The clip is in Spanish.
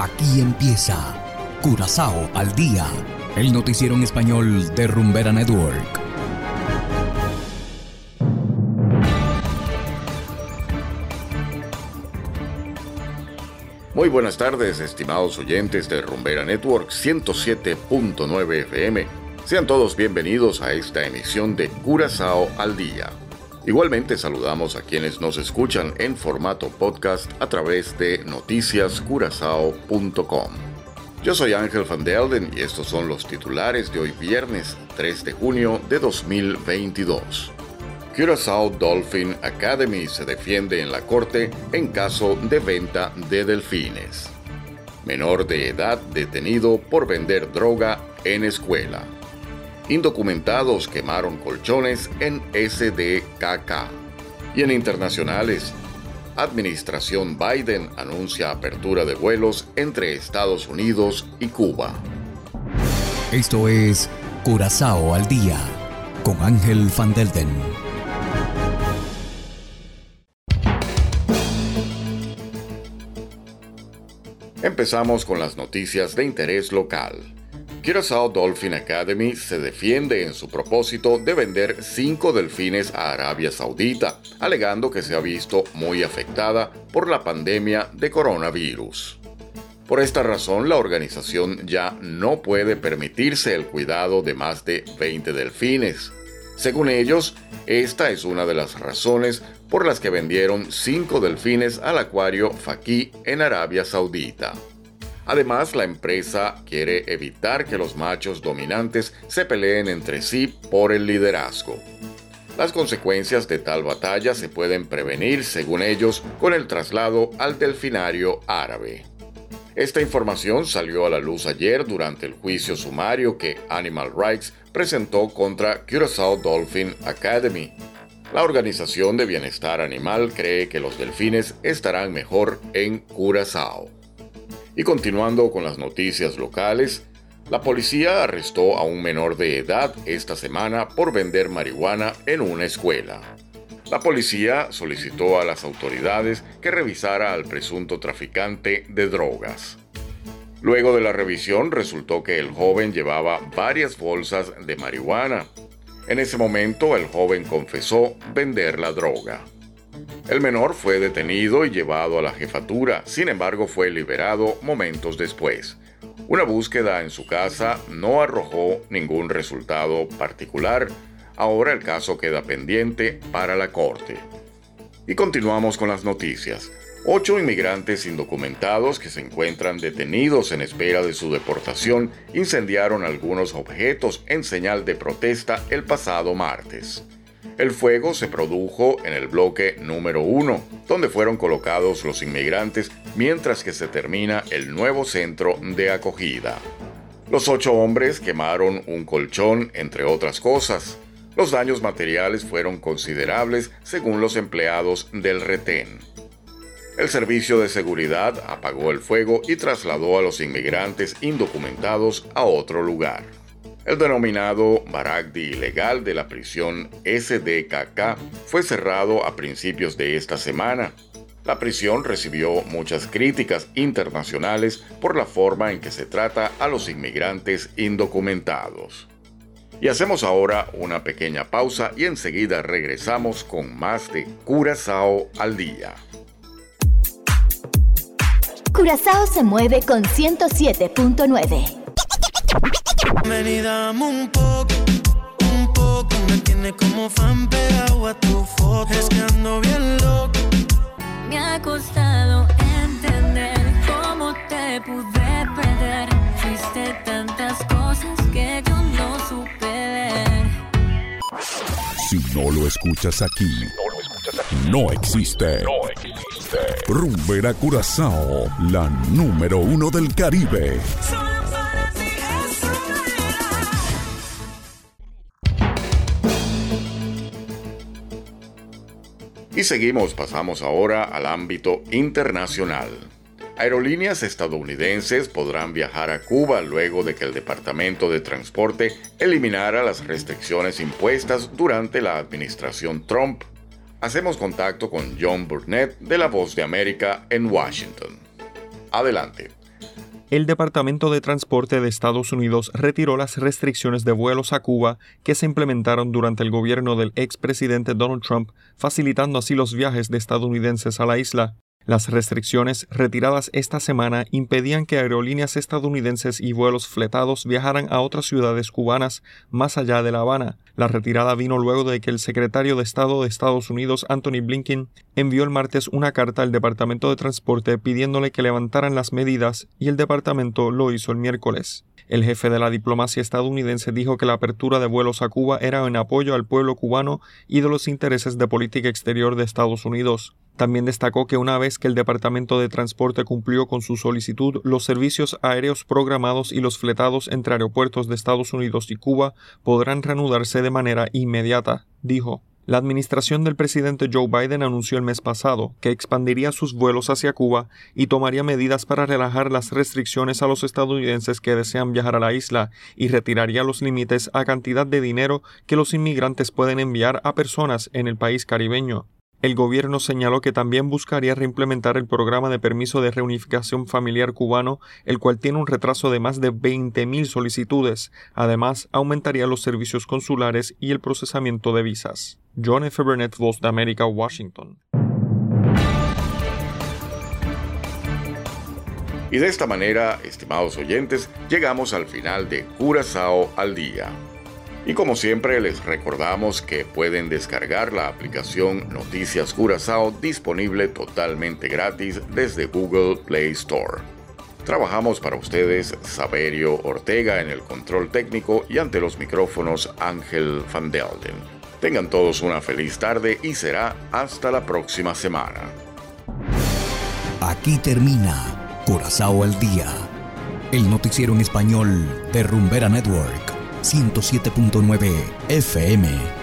Aquí empieza Curazao al día, el noticiero en español de Rumbera Network. Muy buenas tardes, estimados oyentes de Rumbera Network 107.9 FM. Sean todos bienvenidos a esta emisión de Curazao al día. Igualmente saludamos a quienes nos escuchan en formato podcast a través de noticiascurazao.com. Yo soy Ángel Van Delden y estos son los titulares de hoy viernes 3 de junio de 2022. Curaçao Dolphin Academy se defiende en la corte en caso de venta de delfines. Menor de edad detenido por vender droga en escuela indocumentados quemaron colchones en SDKK. Y en internacionales, Administración Biden anuncia apertura de vuelos entre Estados Unidos y Cuba. Esto es Curazao al Día con Ángel Van Delden. Empezamos con las noticias de interés local. Curaçao Dolphin Academy se defiende en su propósito de vender cinco delfines a Arabia Saudita, alegando que se ha visto muy afectada por la pandemia de coronavirus. Por esta razón, la organización ya no puede permitirse el cuidado de más de 20 delfines. Según ellos, esta es una de las razones por las que vendieron cinco delfines al acuario Faki en Arabia Saudita. Además, la empresa quiere evitar que los machos dominantes se peleen entre sí por el liderazgo. Las consecuencias de tal batalla se pueden prevenir, según ellos, con el traslado al delfinario árabe. Esta información salió a la luz ayer durante el juicio sumario que Animal Rights presentó contra Curaçao Dolphin Academy. La Organización de Bienestar Animal cree que los delfines estarán mejor en Curazao. Y continuando con las noticias locales, la policía arrestó a un menor de edad esta semana por vender marihuana en una escuela. La policía solicitó a las autoridades que revisara al presunto traficante de drogas. Luego de la revisión resultó que el joven llevaba varias bolsas de marihuana. En ese momento el joven confesó vender la droga. El menor fue detenido y llevado a la jefatura, sin embargo fue liberado momentos después. Una búsqueda en su casa no arrojó ningún resultado particular. Ahora el caso queda pendiente para la corte. Y continuamos con las noticias. Ocho inmigrantes indocumentados que se encuentran detenidos en espera de su deportación incendiaron algunos objetos en señal de protesta el pasado martes. El fuego se produjo en el bloque número 1, donde fueron colocados los inmigrantes mientras que se termina el nuevo centro de acogida. Los ocho hombres quemaron un colchón, entre otras cosas. Los daños materiales fueron considerables según los empleados del retén. El servicio de seguridad apagó el fuego y trasladó a los inmigrantes indocumentados a otro lugar. El denominado Baragdi ilegal de la prisión SDKK fue cerrado a principios de esta semana. La prisión recibió muchas críticas internacionales por la forma en que se trata a los inmigrantes indocumentados. Y hacemos ahora una pequeña pausa y enseguida regresamos con más de Curazao al día. Curazao se mueve con 107.9. Ven y dame un poco, un poco. Me tiene como fan pegado a tu foto. Es que ando bien loco. Me ha costado entender cómo te pude perder. Fuiste tantas cosas que yo no supe ver. Si no lo escuchas aquí, no existe. No existe. Rumbera Curazao, la número uno del Caribe. Y seguimos, pasamos ahora al ámbito internacional. Aerolíneas estadounidenses podrán viajar a Cuba luego de que el Departamento de Transporte eliminara las restricciones impuestas durante la administración Trump. Hacemos contacto con John Burnett de La Voz de América en Washington. Adelante. El Departamento de Transporte de Estados Unidos retiró las restricciones de vuelos a Cuba que se implementaron durante el gobierno del expresidente Donald Trump, facilitando así los viajes de estadounidenses a la isla. Las restricciones retiradas esta semana impedían que aerolíneas estadounidenses y vuelos fletados viajaran a otras ciudades cubanas más allá de La Habana. La retirada vino luego de que el secretario de Estado de Estados Unidos, Anthony Blinken, envió el martes una carta al Departamento de Transporte pidiéndole que levantaran las medidas y el departamento lo hizo el miércoles. El jefe de la diplomacia estadounidense dijo que la apertura de vuelos a Cuba era en apoyo al pueblo cubano y de los intereses de política exterior de Estados Unidos. También destacó que una vez que el Departamento de Transporte cumplió con su solicitud, los servicios aéreos programados y los fletados entre aeropuertos de Estados Unidos y Cuba podrán reanudarse de manera inmediata, dijo. La administración del presidente Joe Biden anunció el mes pasado que expandiría sus vuelos hacia Cuba y tomaría medidas para relajar las restricciones a los estadounidenses que desean viajar a la isla y retiraría los límites a cantidad de dinero que los inmigrantes pueden enviar a personas en el país caribeño. El gobierno señaló que también buscaría reimplementar el programa de permiso de reunificación familiar cubano, el cual tiene un retraso de más de 20.000 solicitudes. Además, aumentaría los servicios consulares y el procesamiento de visas. John F. Burnett, Voz de América, Washington. Y de esta manera, estimados oyentes, llegamos al final de Curazao al Día. Y como siempre les recordamos que pueden descargar la aplicación Noticias Curazao disponible totalmente gratis desde Google Play Store. Trabajamos para ustedes Saberio Ortega en el control técnico y ante los micrófonos Ángel Van Delden. Tengan todos una feliz tarde y será hasta la próxima semana. Aquí termina Curazao al Día, el noticiero en español de Rumbera Network. 107.9 FM.